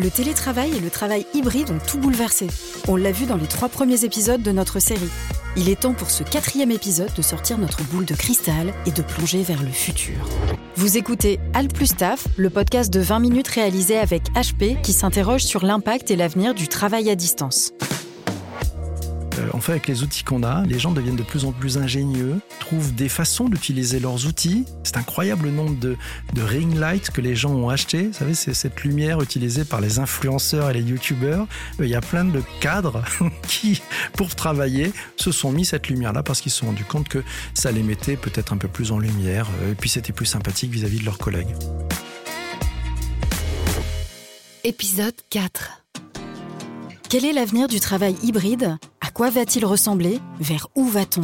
Le télétravail et le travail hybride ont tout bouleversé. On l'a vu dans les trois premiers épisodes de notre série. Il est temps pour ce quatrième épisode de sortir notre boule de cristal et de plonger vers le futur. Vous écoutez Al plus Taf, le podcast de 20 minutes réalisé avec HP qui s'interroge sur l'impact et l'avenir du travail à distance. Euh, en fait, avec les outils qu'on a, les gens deviennent de plus en plus ingénieux, trouvent des façons d'utiliser leurs outils. C'est incroyable le nombre de, ring lights que les gens ont achetés. Vous savez, c'est cette lumière utilisée par les influenceurs et les youtubeurs. Euh, il y a plein de cadres qui, pour travailler, se sont mis cette lumière-là parce qu'ils se sont rendus compte que ça les mettait peut-être un peu plus en lumière euh, et puis c'était plus sympathique vis-à-vis -vis de leurs collègues. Épisode 4 quel est l'avenir du travail hybride? À quoi va-t-il ressembler? Vers où va-t-on?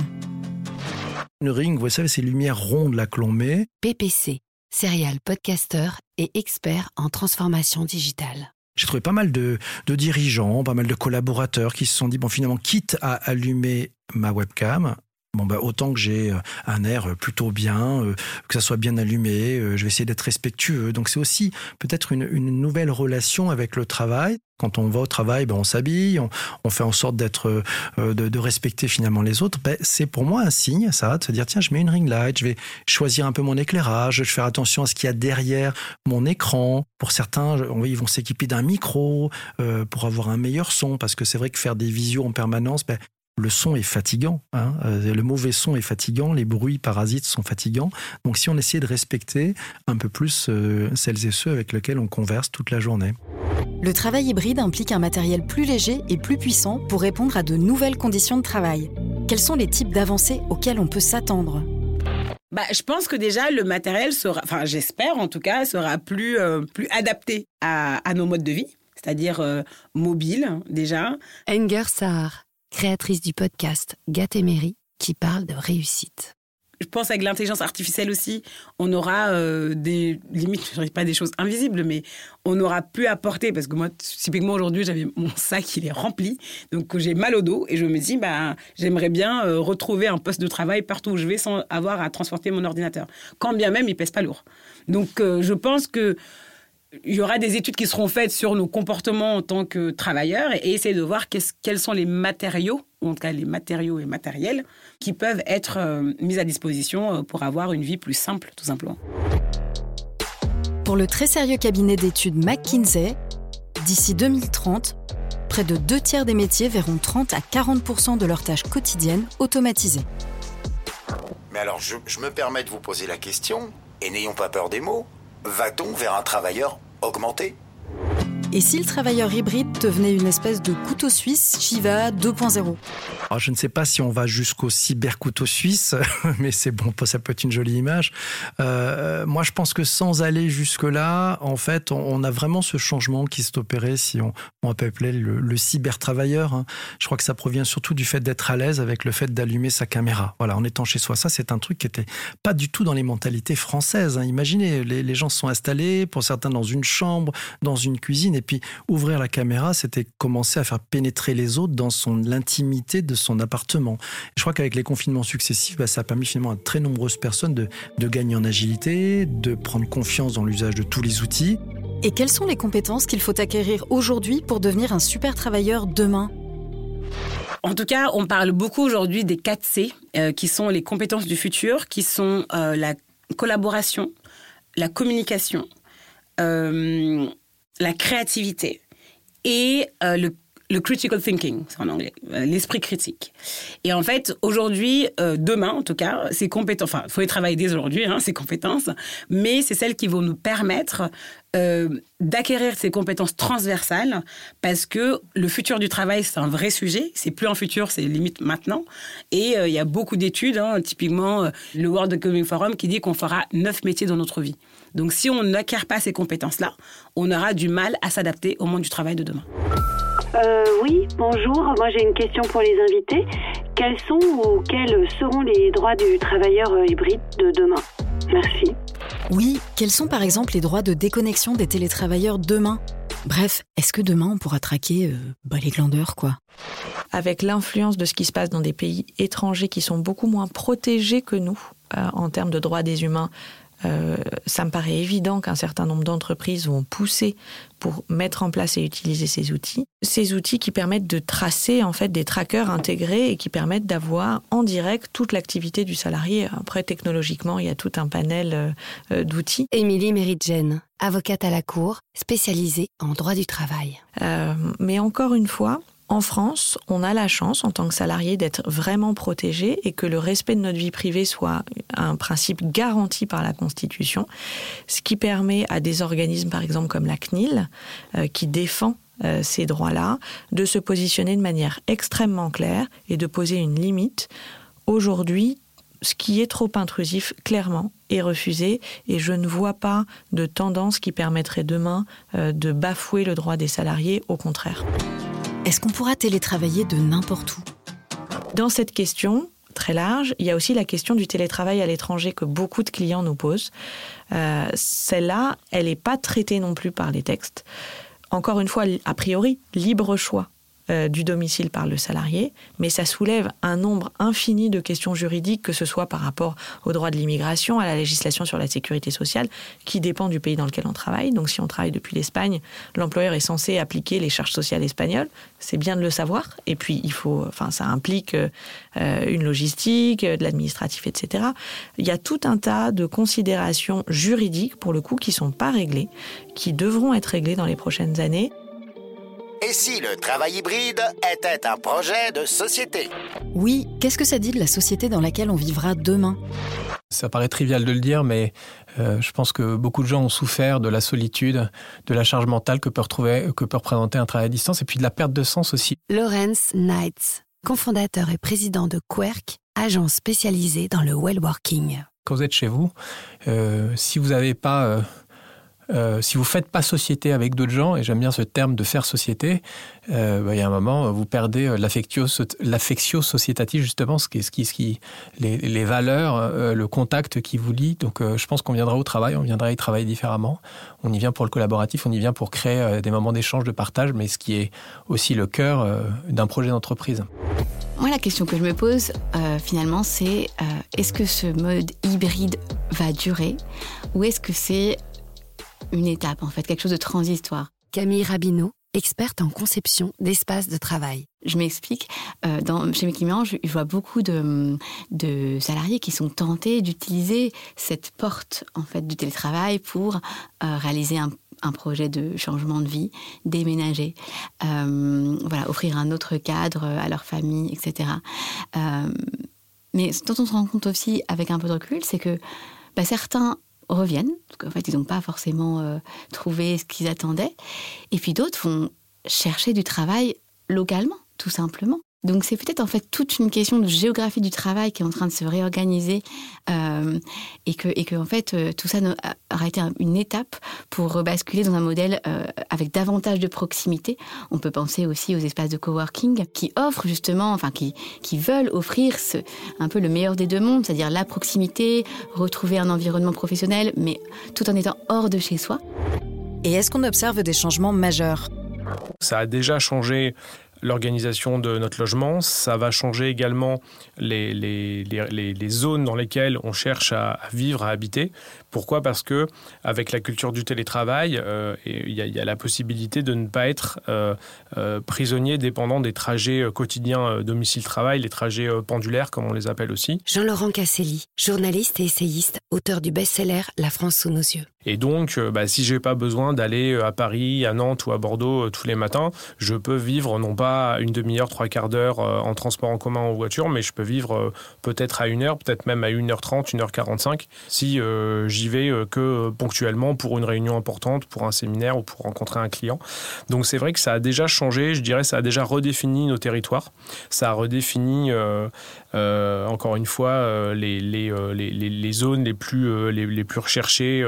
Le ring, vous savez, ces lumières rondes là que l'on met. PPC, serial podcaster et expert en transformation digitale. J'ai trouvé pas mal de, de, dirigeants, pas mal de collaborateurs qui se sont dit, bon, finalement, quitte à allumer ma webcam, Bon, bah, autant que j'ai euh, un air plutôt bien, euh, que ça soit bien allumé, euh, je vais essayer d'être respectueux. Donc c'est aussi peut-être une, nouvelle relation avec le travail. Quand on va au travail, ben on s'habille, on, fait en sorte d'être, de, respecter finalement les autres. Ben, c'est pour moi un signe, ça, de se dire tiens, je mets une ring light, je vais choisir un peu mon éclairage, je vais faire attention à ce qu'il y a derrière mon écran. Pour certains, ils vont s'équiper d'un micro euh, pour avoir un meilleur son, parce que c'est vrai que faire des visios en permanence, ben, le son est fatigant. Hein. Euh, le mauvais son est fatigant, les bruits parasites sont fatigants. Donc si on essayait de respecter un peu plus euh, celles et ceux avec lesquels on converse toute la journée. Le travail hybride implique un matériel plus léger et plus puissant pour répondre à de nouvelles conditions de travail. Quels sont les types d'avancées auxquelles on peut s'attendre? Bah, je pense que déjà le matériel sera, enfin j'espère en tout cas, sera plus, euh, plus adapté à, à, nos modes de vie, c'est-à-dire mobile déjà. Enger Sahar, créatrice du podcast Gatéméry, qui parle de réussite. Je pense avec l'intelligence artificielle aussi, on aura euh, des limites, je pas des choses invisibles, mais on aura pu apporter, parce que moi, typiquement aujourd'hui, j'avais mon sac, il est rempli, donc j'ai mal au dos, et je me dis, bah, j'aimerais bien euh, retrouver un poste de travail partout où je vais sans avoir à transporter mon ordinateur, quand bien même il pèse pas lourd. Donc euh, je pense que il y aura des études qui seront faites sur nos comportements en tant que travailleurs et essayer de voir quels sont les matériaux, ou en tout cas les matériaux et matériels, qui peuvent être euh, mis à disposition euh, pour avoir une vie plus simple, tout simplement. Pour le très sérieux cabinet d'études McKinsey, d'ici 2030, près de deux tiers des métiers verront 30 à 40% de leurs tâches quotidiennes automatisées. Mais alors, je, je me permets de vous poser la question, et n'ayons pas peur des mots va-t-on vers un travailleur augmenté et si le travailleur hybride devenait une espèce de couteau suisse Shiva 2.0 Alors, Je ne sais pas si on va jusqu'au cyber couteau suisse, mais c'est bon, ça peut être une jolie image. Euh, moi, je pense que sans aller jusque-là, en fait, on a vraiment ce changement qui s'est opéré, si on, on peut appeler le, le cyber-travailleur. Hein. Je crois que ça provient surtout du fait d'être à l'aise avec le fait d'allumer sa caméra. Voilà, en étant chez soi. Ça, c'est un truc qui était pas du tout dans les mentalités françaises. Hein. Imaginez, les, les gens se sont installés, pour certains dans une chambre, dans une cuisine, et puis ouvrir la caméra, c'était commencer à faire pénétrer les autres dans son l'intimité de son appartement. je crois qu'avec les confinements successifs, bah, ça a permis finalement à très nombreuses personnes de, de gagner en agilité, de prendre confiance dans l'usage de tous les outils. Et quelles sont les compétences qu'il faut acquérir aujourd'hui pour devenir un super travailleur demain? En tout cas, on parle beaucoup aujourd'hui des 4 C, euh, qui sont les compétences du futur, qui sont euh, la collaboration, la communication, euh, la créativité et euh, le, le, critical thinking, c'est en anglais, euh, l'esprit critique. Et en fait, aujourd'hui, euh, demain en tout cas, ces compétences, enfin, il faut y travailler dès aujourd'hui, hein, ces compétences, mais c'est celles qui vont nous permettre euh, d'acquérir ces compétences transversales parce que le futur du travail, c'est un vrai sujet. C'est plus un futur, c'est limite maintenant. Et il y a beaucoup d'études, hein, typiquement le World Economic Forum, qui dit qu'on fera neuf métiers dans notre vie. Donc si on n'acquiert pas ces compétences-là, on aura du mal à s'adapter au monde du travail de demain. Euh, oui, bonjour. Moi j'ai une question pour les invités. Quels sont ou quels seront les droits du travailleur euh, hybride de demain? Merci. Oui, quels sont par exemple les droits de déconnexion des télétravailleurs demain? Bref, est-ce que demain on pourra traquer euh, bah, les glandeurs, quoi? Avec l'influence de ce qui se passe dans des pays étrangers qui sont beaucoup moins protégés que nous euh, en termes de droits des humains, euh, ça me paraît évident qu'un certain nombre d'entreprises vont pousser pour mettre en place et utiliser ces outils. Ces outils qui permettent de tracer en fait des trackers intégrés et qui permettent d'avoir en direct toute l'activité du salarié. Après, technologiquement, il y a tout un panel euh, d'outils. Émilie Méridjen, avocate à la Cour, spécialisée en droit du travail. Euh, mais encore une fois, en France, on a la chance, en tant que salarié, d'être vraiment protégé et que le respect de notre vie privée soit un principe garanti par la Constitution, ce qui permet à des organismes, par exemple comme la CNIL, euh, qui défend euh, ces droits-là, de se positionner de manière extrêmement claire et de poser une limite. Aujourd'hui, ce qui est trop intrusif, clairement, est refusé et je ne vois pas de tendance qui permettrait demain euh, de bafouer le droit des salariés, au contraire. Est-ce qu'on pourra télétravailler de n'importe où? Dans cette question, très large, il y a aussi la question du télétravail à l'étranger que beaucoup de clients nous posent. Euh, Celle-là, elle n'est pas traitée non plus par les textes. Encore une fois, a priori, libre choix euh, du domicile par le salarié, mais ça soulève un nombre infini de questions juridiques, que ce soit par rapport au droit de l'immigration, à la législation sur la sécurité sociale, qui dépend du pays dans lequel on travaille. Donc si on travaille depuis l'Espagne, l'employeur est censé appliquer les charges sociales espagnoles. C'est bien de le savoir. Et puis il faut, enfin, ça implique euh, une logistique, de l'administratif, etc. Il y a tout un tas de considérations juridiques, pour le coup, qui sont pas réglées, qui devront être réglées dans les prochaines années. Et si le travail hybride était un projet de société? Oui, qu'est-ce que ça dit de la société dans laquelle on vivra demain? Ça paraît trivial de le dire, mais euh, je pense que beaucoup de gens ont souffert de la solitude, de la charge mentale que peut, retrouver, que peut représenter un travail à distance, et puis de la perte de sens aussi. Lawrence Knights, cofondateur et président de Querc, agence spécialisée dans le well working. Quand vous êtes chez vous, euh, si vous n'avez pas... Euh, euh, si vous faites pas société avec d'autres gens, et j'aime bien ce terme de faire société, euh, bah, il y a un moment, vous perdez euh, l'affectio sociétatif, justement, ce qui, ce qui, les, valeurs, euh, le contact qui vous lie. Donc, euh, je pense qu'on viendra au travail, on viendra y travailler différemment. On y vient pour le collaboratif, on y vient pour créer euh, des moments d'échange, de partage, mais ce qui est aussi le cœur euh, d'un projet d'entreprise. Moi, la question que je me pose, euh, finalement, c'est euh, est-ce que ce mode hybride va durer? Ou est-ce que c'est une étape, en fait, quelque chose de transitoire Camille Rabineau, experte en conception d'espaces de travail. Je m'explique. Euh, dans, chez mes clients, je, je vois beaucoup de, de salariés qui sont tentés d'utiliser cette porte en fait du télétravail pour euh, réaliser un, un projet de changement de vie, déménager, euh, voilà, offrir un autre cadre à leur famille, etc. Euh, mais ce dont on se rend compte aussi avec un peu de recul, c'est que bah, certains reviennent, parce qu'en fait, ils n'ont pas forcément euh, trouvé ce qu'ils attendaient, et puis d'autres vont chercher du travail localement, tout simplement. Donc c'est peut-être en fait toute une question de géographie du travail qui est en train de se réorganiser euh, et que et que en fait euh, tout ça aura été un, une étape pour rebasculer dans un modèle euh, avec davantage de proximité. On peut penser aussi aux espaces de coworking qui offrent justement, enfin qui qui veulent offrir ce, un peu le meilleur des deux mondes, c'est-à-dire la proximité, retrouver un environnement professionnel, mais tout en étant hors de chez soi. Et est-ce qu'on observe des changements majeurs? Ça a déjà changé l'organisation de notre logement. Ça va changer également les, les, les, les, zones dans lesquelles on cherche à, vivre, à habiter. Pourquoi? Parce que avec la culture du télétravail, euh, il y, y, a la possibilité de ne pas être euh, euh, prisonnier dépendant des trajets quotidiens domicile-travail, les trajets pendulaires comme on les appelle aussi. Jean-Laurent Casselli, journaliste et essayiste, auteur du best-seller La France sous nos yeux. Et donc, bah, si j'ai pas besoin d'aller à Paris, à Nantes ou à Bordeaux tous les matins, je peux vivre non pas une demi-heure, trois quarts d'heure en transport en commun ou en voiture, mais je peux vivre peut-être à une heure, peut-être même à 1h30, 1h45 si j'y vais que ponctuellement pour une réunion importante, pour un séminaire ou pour rencontrer un client. Donc c'est vrai que ça a déjà changé, je dirais, ça a déjà redéfini nos territoires. Ça a redéfini, euh, euh, encore une fois, euh, les, les, zones les plus, les plus recherchées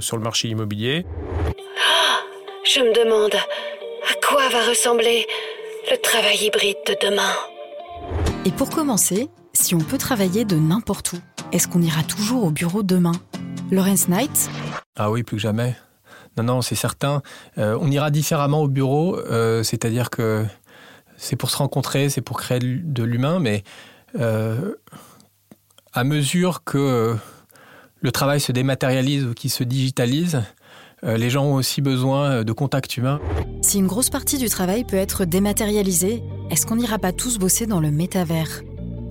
sur le marché immobilier. Je me demande à quoi va ressembler le travail hybride de demain? Et pour commencer, si on peut travailler de n'importe où, est-ce qu'on ira toujours au bureau demain? Lawrence Knight? Ah oui, plus que jamais. Non, non, c'est certain. Euh, on ira différemment au bureau, euh, c'est-à-dire que c'est pour se rencontrer, c'est pour créer de l'humain, mais euh, à mesure que le travail se dématérialise ou qu'il se digitalise, les gens ont aussi besoin de contact humain. Si une grosse partie du travail peut être dématérialisée, est-ce qu'on n'ira pas tous bosser dans le métavers?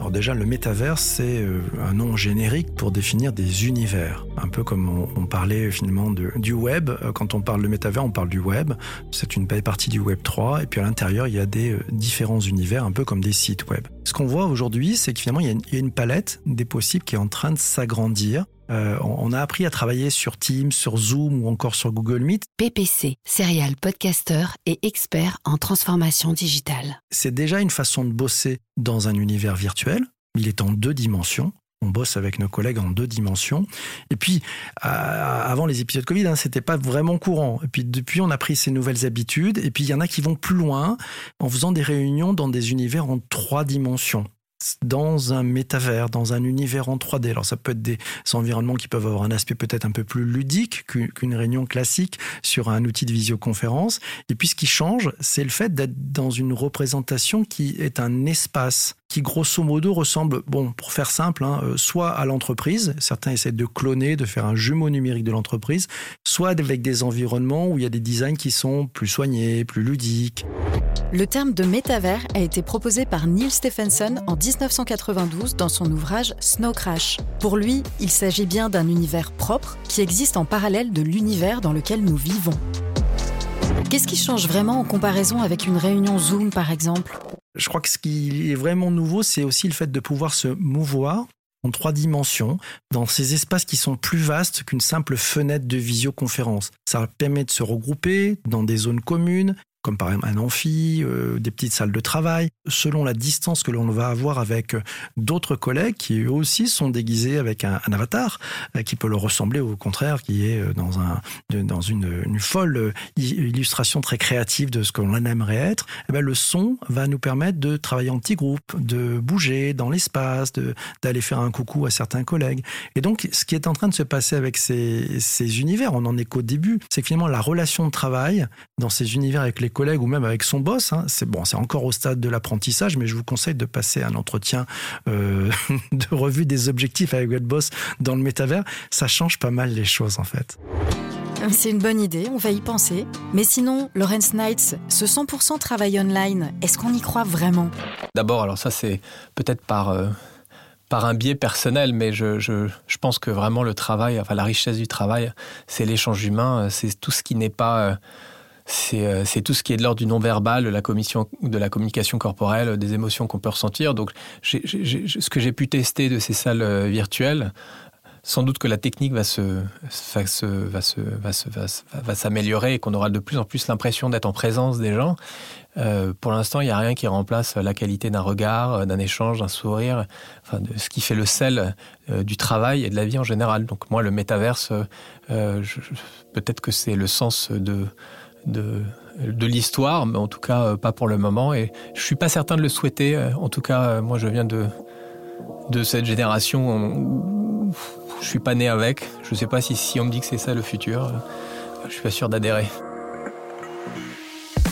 Alors déjà, le métavers, c'est euh, un nom générique pour définir des univers. Un peu comme on, parlait finalement de, du web. Euh, quand on parle de métavers, on parle du web. C'est une partie du web 3. Et puis à l'intérieur, il y a des euh, différents univers, un peu comme des sites web. Ce qu'on voit aujourd'hui, c'est que finalement, il y, a une, palette des possibles qui est en train de s'agrandir. On a appris à travailler sur Teams, sur Zoom ou encore sur Google Meet. PPC, serial podcaster et expert en transformation digitale. C'est déjà une façon de bosser dans un univers virtuel. Il est en deux dimensions. On bosse avec nos collègues en deux dimensions. Et puis, avant les épisodes Covid, hein, c'était pas vraiment courant. Et puis, depuis, on a pris ces nouvelles habitudes. Et puis, il y en a qui vont plus loin en faisant des réunions dans des univers en trois dimensions dans un métavers, dans un univers en 3D. Alors ça peut être des environnements qui peuvent avoir un aspect peut-être un peu plus ludique qu'une réunion classique sur un outil de visioconférence. Et puis ce qui change, c'est le fait d'être dans une représentation qui est un espace qui grosso modo ressemble, bon, pour faire simple, hein, euh, soit à l'entreprise, certains essaient de cloner, de faire un jumeau numérique de l'entreprise, soit avec des environnements où il y a des designs qui sont plus soignés, plus ludiques. Le terme de métavers a été proposé par Neil Stephenson en 1992 dans son ouvrage Snow Crash. Pour lui, il s'agit bien d'un univers propre qui existe en parallèle de l'univers dans lequel nous vivons. Qu'est-ce qui change vraiment en comparaison avec une réunion Zoom par exemple? Je crois que ce qui est vraiment nouveau, c'est aussi le fait de pouvoir se mouvoir en trois dimensions, dans ces espaces qui sont plus vastes qu'une simple fenêtre de visioconférence. Ça permet de se regrouper dans des zones communes, comme par exemple un amphi, euh, des petites salles de travail, selon la distance que l'on va avoir avec euh, d'autres collègues qui eux aussi sont déguisés avec un, avatar euh, qui peut leur ressembler au contraire, qui est dans, un, dans une, folle illustration très créative de ce que l'on aimerait être. Et eh bien, le son va nous permettre de travailler en petits groupes, de bouger dans l'espace, d'aller faire un coucou à certains collègues. Et donc, ce qui est en train de se passer avec ces, ces univers, on en est qu'au début, c'est que finalement la relation de travail dans ces univers avec les collègues ou même avec son boss. Hein. C'est bon, c'est encore au stade de l'apprentissage, mais je vous conseille de passer un entretien euh, de revue des objectifs avec votre boss dans le métavers. Ça change pas mal les choses en fait. C'est une bonne idée, on va y penser. Mais sinon, Lawrence Knights, ce 100% travail online, est-ce qu'on y croit vraiment? D'abord, alors ça c'est peut-être par... Euh, par un biais personnel, mais je, je, je, pense que vraiment le travail, enfin la richesse du travail, c'est l'échange humain, c'est tout ce qui n'est pas euh, euh, c'est tout ce qui est de l'ordre du non-verbal, de la, communication corporelle, des émotions qu'on peut ressentir. Donc, ce que j'ai pu tester de ces salles euh, virtuelles, sans doute que la technique va se, va se, va se, va s'améliorer et qu'on aura de plus en plus l'impression d'être en présence des gens. Euh, pour l'instant, il n'y a rien qui remplace la qualité d'un regard, d'un échange, d'un sourire, enfin, de ce qui fait le sel du travail et de la vie en général. Donc moi, le métaverse, peut-être que c'est le sens de de, l'histoire, mais en tout cas euh, pas pour le moment. Et je suis pas certain de le souhaiter. Euh, en tout cas, euh, moi je viens de, cette génération. Je suis pas né avec. Je sais pas si, si on me dit que c'est ça le futur. Je suis pas sûr d'adhérer.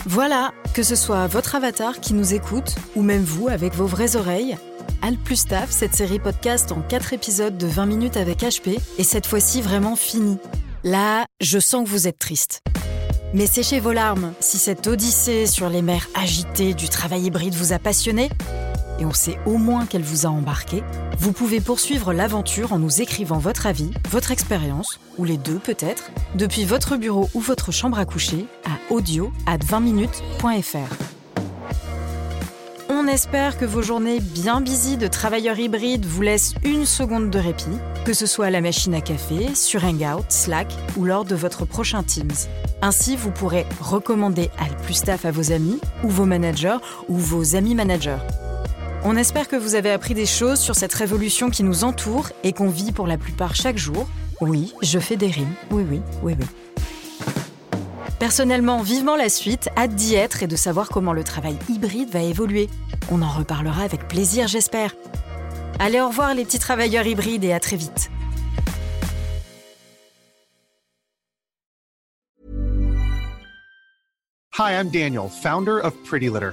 Voilà, que ce soit votre avatar qui nous écoute, ou même vous avec vos vraies oreilles, Al plus Staff, cette série podcast en 4 épisodes de 20 minutes avec HP, est cette fois-ci vraiment finie. Là, je sens que vous êtes triste. Mais séchez vos larmes si cette odyssée sur les mers agitées du travail hybride vous a passionné, et on sait au moins qu'elle vous a embarqué, vous pouvez poursuivre l'aventure en nous écrivant votre avis, votre expérience, ou les deux peut-être, depuis votre bureau ou votre chambre à coucher à audio at 20minutes.fr. On espère que vos journées bien busy de travailleurs hybrides vous laissent une seconde de répit, que ce soit à la machine à café, sur Hangout, Slack ou lors de votre prochain Teams. Ainsi, vous pourrez recommander Alplustaff à vos amis ou vos managers ou vos amis managers. On espère que vous avez appris des choses sur cette révolution qui nous entoure et qu'on vit pour la plupart chaque jour, Oui, je fais des rimes. Oui, oui, oui, oui. Personnellement, vivement la suite, hâte d'y être et de savoir comment le travail hybride va évoluer. On en reparlera avec plaisir, j'espère. Allez, au revoir les petits travailleurs hybrides et à très vite. Hi, I'm Daniel, founder of Pretty Litter.